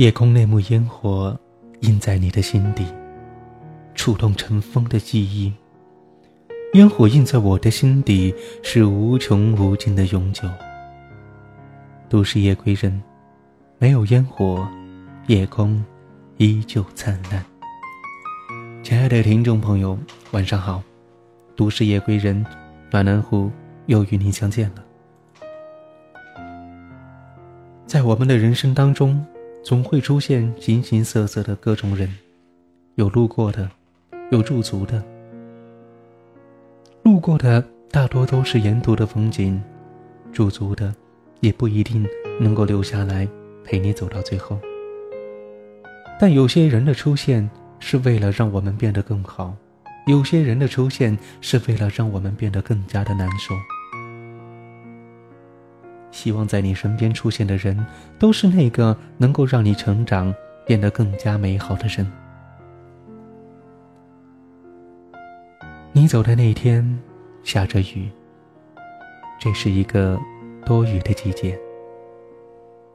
夜空那幕烟火，印在你的心底，触动尘封的记忆。烟火印在我的心底，是无穷无尽的永久。都市夜归人，没有烟火，夜空依旧灿烂。亲爱的听众朋友，晚上好，都市夜归人，暖暖湖又与您相见了。在我们的人生当中，总会出现形形色色的各种人，有路过的，有驻足的。路过的大多都是沿途的风景，驻足的也不一定能够留下来陪你走到最后。但有些人的出现是为了让我们变得更好，有些人的出现是为了让我们变得更加的难受。希望在你身边出现的人，都是那个能够让你成长、变得更加美好的人。你走的那天，下着雨。这是一个多雨的季节。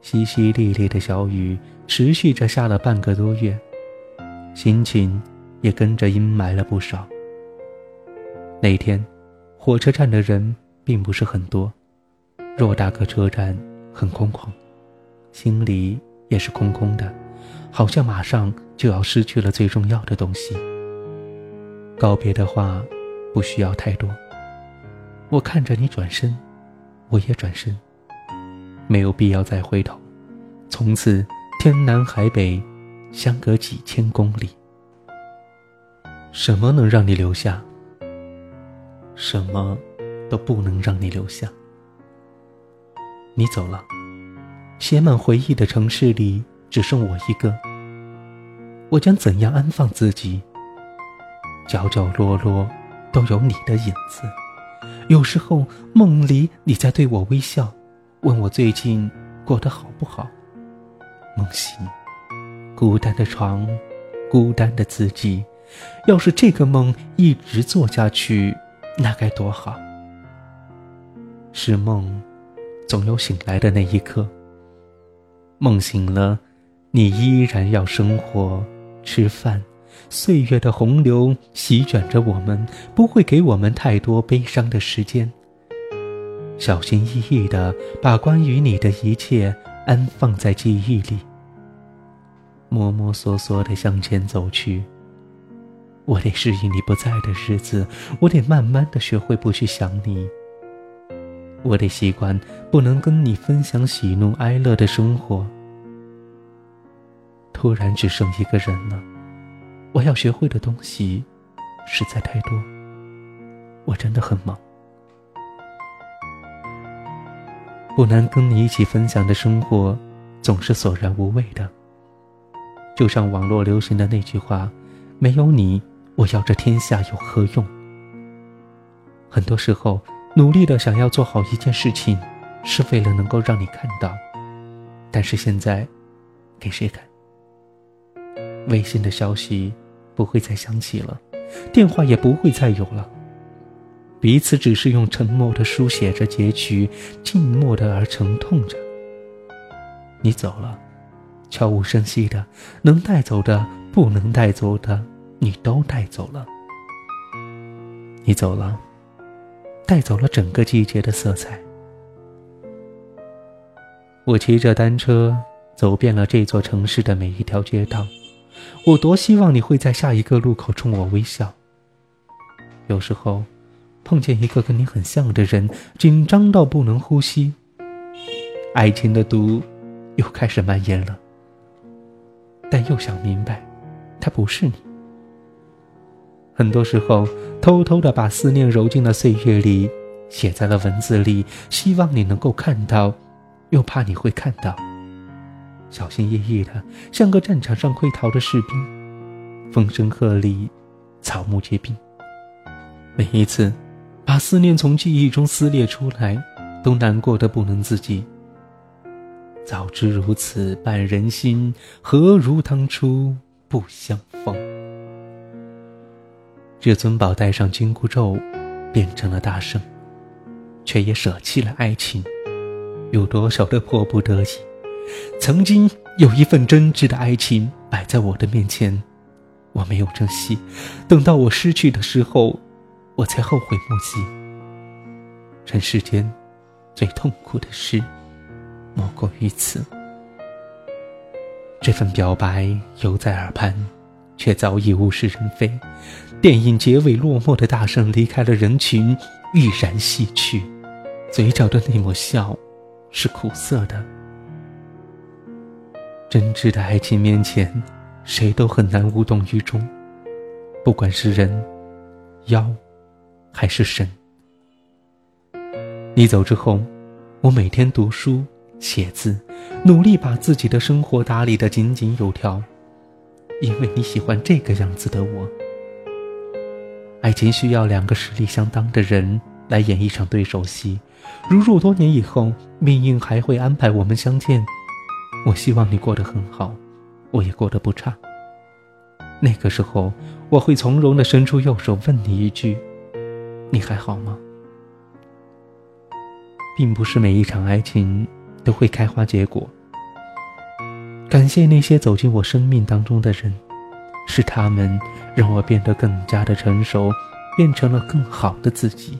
淅淅沥沥的小雨持续着下了半个多月，心情也跟着阴霾了不少。那天，火车站的人并不是很多，偌大个车站很空旷，心里也是空空的，好像马上就要失去了最重要的东西。告别的话，不需要太多。我看着你转身，我也转身，没有必要再回头。从此天南海北，相隔几千公里。什么能让你留下？什么都不能让你留下。你走了，写满回忆的城市里只剩我一个。我将怎样安放自己？角角落落都有你的影子，有时候梦里你在对我微笑，问我最近过得好不好。梦醒，孤单的床，孤单的自己。要是这个梦一直做下去，那该多好。是梦，总有醒来的那一刻。梦醒了，你依然要生活，吃饭。岁月的洪流席卷着我们，不会给我们太多悲伤的时间。小心翼翼地把关于你的一切安放在记忆里。摸摸索索地向前走去。我得适应你不在的日子，我得慢慢地学会不去想你。我得习惯不能跟你分享喜怒哀乐的生活。突然只剩一个人了。我要学会的东西实在太多，我真的很忙，不能跟你一起分享的生活总是索然无味的。就像网络流行的那句话：“没有你，我要这天下有何用？”很多时候，努力的想要做好一件事情，是为了能够让你看到，但是现在，给谁看？微信的消息。不会再想起了，电话也不会再有了。彼此只是用沉默的书写着结局，静默的而沉痛着。你走了，悄无声息的，能带走的，不能带走的，你都带走了。你走了，带走了整个季节的色彩。我骑着单车走遍了这座城市的每一条街道。我多希望你会在下一个路口冲我微笑。有时候，碰见一个跟你很像的人，紧张到不能呼吸。爱情的毒又开始蔓延了，但又想明白，他不是你。很多时候，偷偷的把思念揉进了岁月里，写在了文字里，希望你能够看到，又怕你会看到。小心翼翼的，像个战场上溃逃的士兵，风声鹤唳，草木皆兵。每一次，把思念从记忆中撕裂出来，都难过的不能自己。早知如此绊人心，何如当初不相逢？至尊宝戴上紧箍咒，变成了大圣，却也舍弃了爱情。有多少的迫不得已？曾经有一份真挚的爱情摆在我的面前，我没有珍惜，等到我失去的时候，我才后悔莫及。人世间最痛苦的事，莫过于此。这份表白犹在耳畔，却早已物是人非。电影结尾落寞的大圣离开了人群，毅然西去，嘴角的那抹笑，是苦涩的。真挚的爱情面前，谁都很难无动于衷。不管是人、妖，还是神。你走之后，我每天读书、写字，努力把自己的生活打理得井井有条，因为你喜欢这个样子的我。爱情需要两个实力相当的人来演一场对手戏。如若多年以后，命运还会安排我们相见。我希望你过得很好，我也过得不差。那个时候，我会从容的伸出右手问你一句：“你还好吗？”并不是每一场爱情都会开花结果。感谢那些走进我生命当中的人，是他们让我变得更加的成熟，变成了更好的自己。